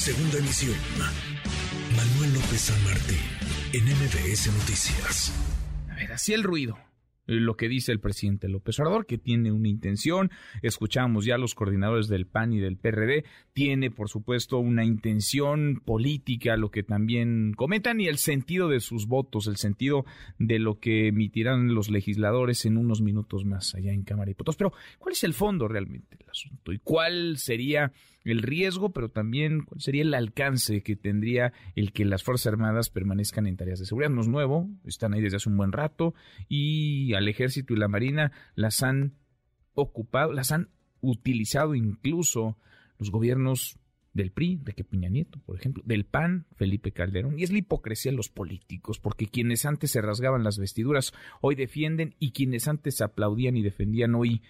Segunda emisión. Manuel López San Martín, en MBS Noticias. A ver, así el ruido lo que dice el presidente López Obrador, que tiene una intención. Escuchamos ya los coordinadores del PAN y del PRD. Tiene, por supuesto, una intención política, lo que también comentan, y el sentido de sus votos, el sentido de lo que emitirán los legisladores en unos minutos más allá en Cámara de Diputados. Pero, ¿cuál es el fondo realmente del asunto? ¿Y cuál sería el riesgo, pero también cuál sería el alcance que tendría el que las Fuerzas Armadas permanezcan en tareas de seguridad. No es nuevo, están ahí desde hace un buen rato y al ejército y la marina las han ocupado, las han utilizado incluso los gobiernos del PRI, de que Piña Nieto, por ejemplo, del PAN, Felipe Calderón, y es la hipocresía de los políticos, porque quienes antes se rasgaban las vestiduras hoy defienden y quienes antes aplaudían y defendían hoy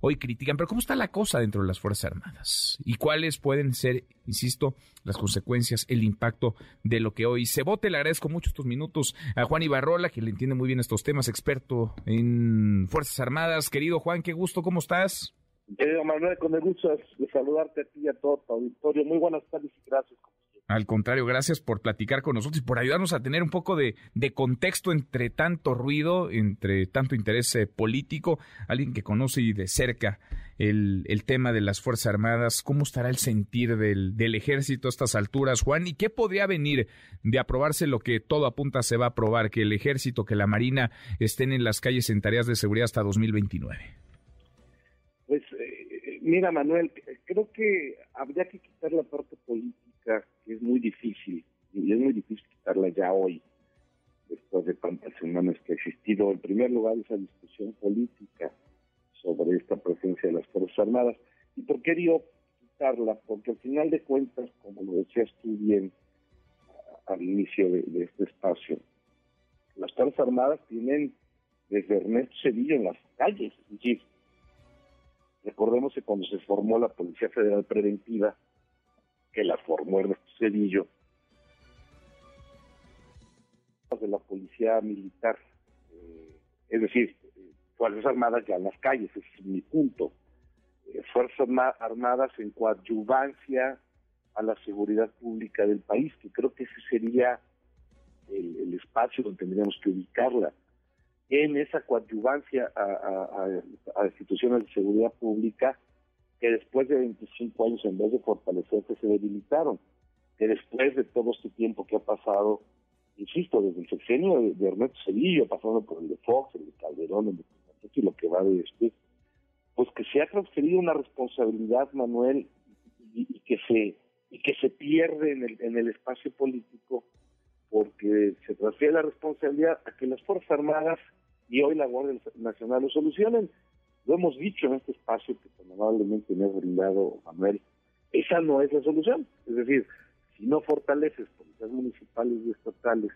hoy critican. Pero ¿cómo está la cosa dentro de las Fuerzas Armadas? ¿Y cuáles pueden ser, insisto, las consecuencias, el impacto de lo que hoy se vote? Le agradezco mucho estos minutos a Juan Ibarrola, que le entiende muy bien estos temas, experto en Fuerzas Armadas. Querido Juan, qué gusto, ¿cómo estás? Querido Manuel, con el gusto saludarte a ti y a todo tu auditorio. Muy buenas tardes y gracias. Al contrario, gracias por platicar con nosotros y por ayudarnos a tener un poco de, contexto entre tanto ruido, entre tanto interés eh, político, alguien que conoce y de cerca el, tema de las Fuerzas Armadas, cómo estará el sentir del, ejército a estas alturas, Juan, y qué podría venir de aprobarse lo que todo apunta se va a aprobar, que el ejército, que la Marina estén en las calles en tareas de seguridad hasta 2029. Pues eh, mira, Manuel, creo que habría que quitar la parte hoy, después de tantas semanas que ha existido. En primer lugar, esa discusión política sobre esta presencia de las Fuerzas Armadas. ¿Y por qué digo quitarla? Porque al final de cuentas, como lo decías tú bien al inicio de, este espacio, las Fuerzas Armadas tienen desde Ernesto Cedillo en las calles. Es recordemos que cuando se formó la Policía Federal Preventiva, que la formó Ernesto Cedillo, de la policía militar, eh, es decir, Fuerzas Armadas ya en las calles, ese es mi punto. Eh, Fuerzas Armadas en coadyuvancia a la seguridad pública del país, que creo que ese sería el, espacio donde tendríamos que ubicarla. En esa coadyuvancia a instituciones de seguridad pública, que después de 25 años, en vez de fortalecerse, se debilitaron, que después de todo este tiempo que ha pasado, insisto, desde el sexenio de, Ernesto Cedillo, pasando por el de Fox, el de Calderón, el de y lo que va de este, pues que se ha transferido una responsabilidad, Manuel, y, que se y que se pierde en el, en el espacio político porque se transfiere la responsabilidad a que las Fuerzas Armadas y hoy la Guardia Nacional lo solucionen. Lo hemos dicho en este espacio que tan amablemente me ha brindado Manuel. Esa no es la solución. Es decir, si no fortaleces policías municipales y estatales,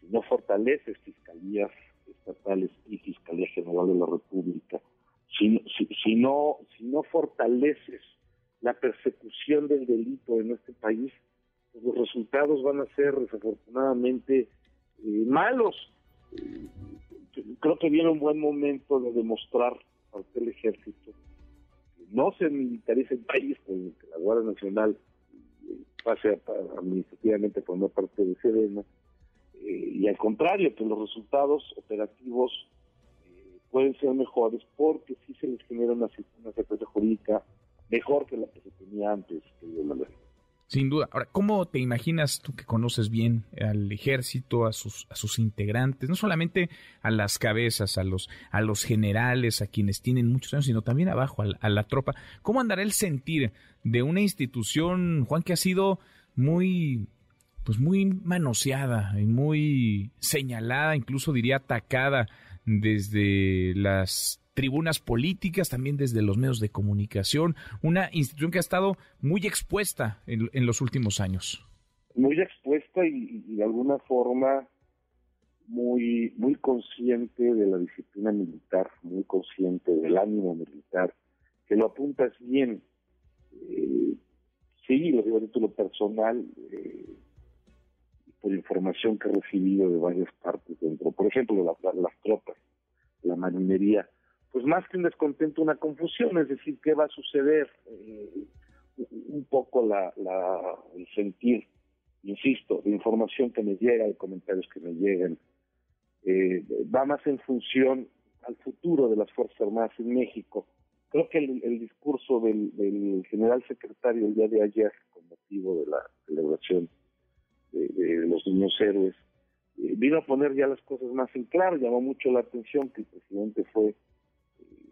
si no fortaleces fiscalías estatales y Fiscalía General de la República, si, no, si fortaleces la persecución del delito en este país, pues los resultados van a ser desafortunadamente eh, malos. Eh, creo que viene un buen momento de demostrar del ejército, no se militarice el país, con que la Guardia Nacional pase administrativamente una parte de Serena, eh, y al contrario, que los resultados operativos eh, pueden ser mejores porque sí se les genera una, una jurídica mejor que la que se tenía antes, que Manuel. Sin duda. Ahora, ¿cómo te imaginas tú que conoces bien al ejército, a sus, a sus integrantes, no solamente a las cabezas, a los, a los generales, a quienes tienen muchos años, sino también abajo, a la, tropa? ¿Cómo andará el sentir de una institución, Juan, que ha sido muy, pues muy manoseada y muy señalada, incluso diría atacada desde las tribunas políticas, también desde los medios de comunicación, una institución que ha estado muy expuesta en, los últimos años. Muy expuesta y, de alguna forma muy, muy consciente de la disciplina militar, muy consciente del ánimo militar, que lo apuntas bien. Eh, sí, lo digo a título personal, eh, por información que he recibido de varias partes dentro, por ejemplo, las tropas, la marinería, pues más que un descontento, una confusión, es decir, ¿qué va a suceder? Eh, un poco la, el sentir, insisto, de información que me llega, de comentarios que me llegan, eh, va más en función al futuro de las Fuerzas Armadas en México. Creo que el, discurso del, general secretario el día de ayer, con motivo de la celebración de, los niños héroes, eh, vino a poner ya las cosas más en claro, llamó mucho la atención que el presidente fue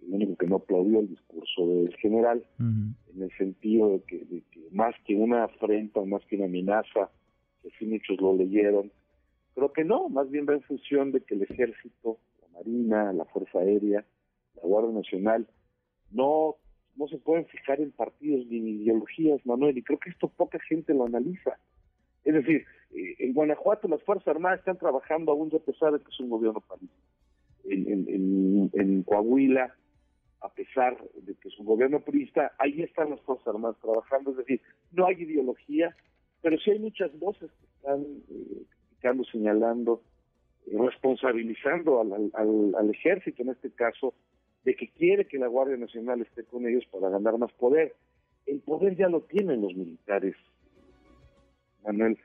el único que no aplaudió el discurso del general, en el sentido de que, más que una afrenta, más que una amenaza, que sí muchos lo leyeron, creo que no, más bien va en función de que el ejército, la marina, la fuerza aérea, la Guardia Nacional, no, no se pueden fijar en partidos ni en ideologías, Manuel, y creo que esto poca gente lo analiza. Es decir, eh, en Guanajuato las Fuerzas Armadas están trabajando aún a pesar de que es un gobierno político. En, en, en Coahuila a pesar de que es un gobierno purista, ahí están las Fuerzas Armadas trabajando, es decir, no hay ideología, pero sí hay muchas voces que están eh, criticando, señalando, eh, responsabilizando al, ejército en este caso, de que quiere que la Guardia Nacional esté con ellos para ganar más poder. El poder ya lo tienen los militares, Manuel,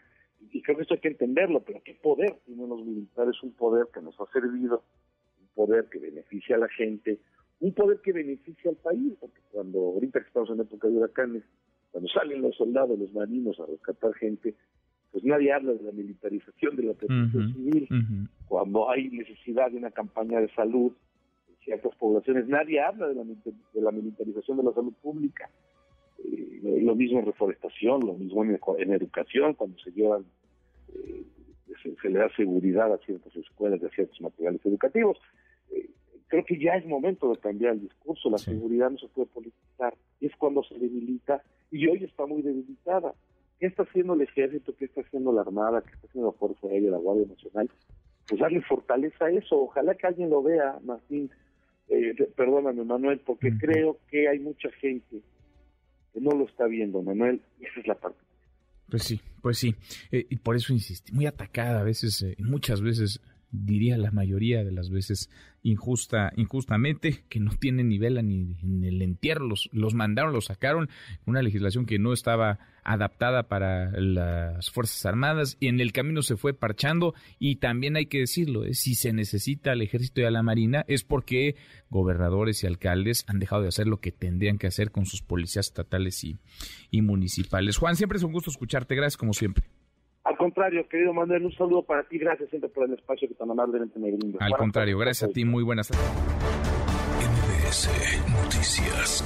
y creo que esto hay que entenderlo, pero ¿qué poder tienen los militares? Un poder que nos ha servido, un poder que beneficia a la gente, un poder que beneficia al país, porque cuando ahorita que estamos en época de huracanes, cuando salen los soldados, los marinos a rescatar gente, pues nadie habla de la militarización de la protección civil. Cuando hay necesidad de una campaña de salud en ciertas poblaciones, nadie habla de la, de la militarización de la salud pública. Eh, lo mismo en reforestación, lo mismo en, educación, cuando se llevan, eh, se, le da seguridad a ciertas escuelas, a ciertos materiales educativos creo que ya es momento de cambiar el discurso. La seguridad no se puede politizar. Es cuando se debilita y hoy está muy debilitada. ¿Qué está haciendo el ejército? ¿Qué está haciendo la Armada? ¿Qué está haciendo la Fuerza Aérea, la Guardia Nacional? Pues darle fortaleza a eso. Ojalá que alguien lo vea, Martín. Eh, perdóname, Manuel, porque creo que hay mucha gente que no lo está viendo, Manuel. Y esa es la parte. Pues sí, pues sí. Eh, y por eso insistí. Muy atacada a veces, eh, muchas veces diría la mayoría de las veces injusta, injustamente, que no tiene nivel ni en el entierro, los, los mandaron, los sacaron, una legislación que no estaba adaptada para las Fuerzas Armadas y en el camino se fue parchando y también hay que decirlo, ¿eh? si se necesita al ejército y a la marina es porque gobernadores y alcaldes han dejado de hacer lo que tendrían que hacer con sus policías estatales y, y municipales. Juan, siempre es un gusto escucharte, gracias como siempre. Al contrario, querido Manuel, un saludo para ti. Gracias siempre por el espacio que tan amablemente me brindas. Al contrario, gracias a ti. Muy buenas tardes. Noticias.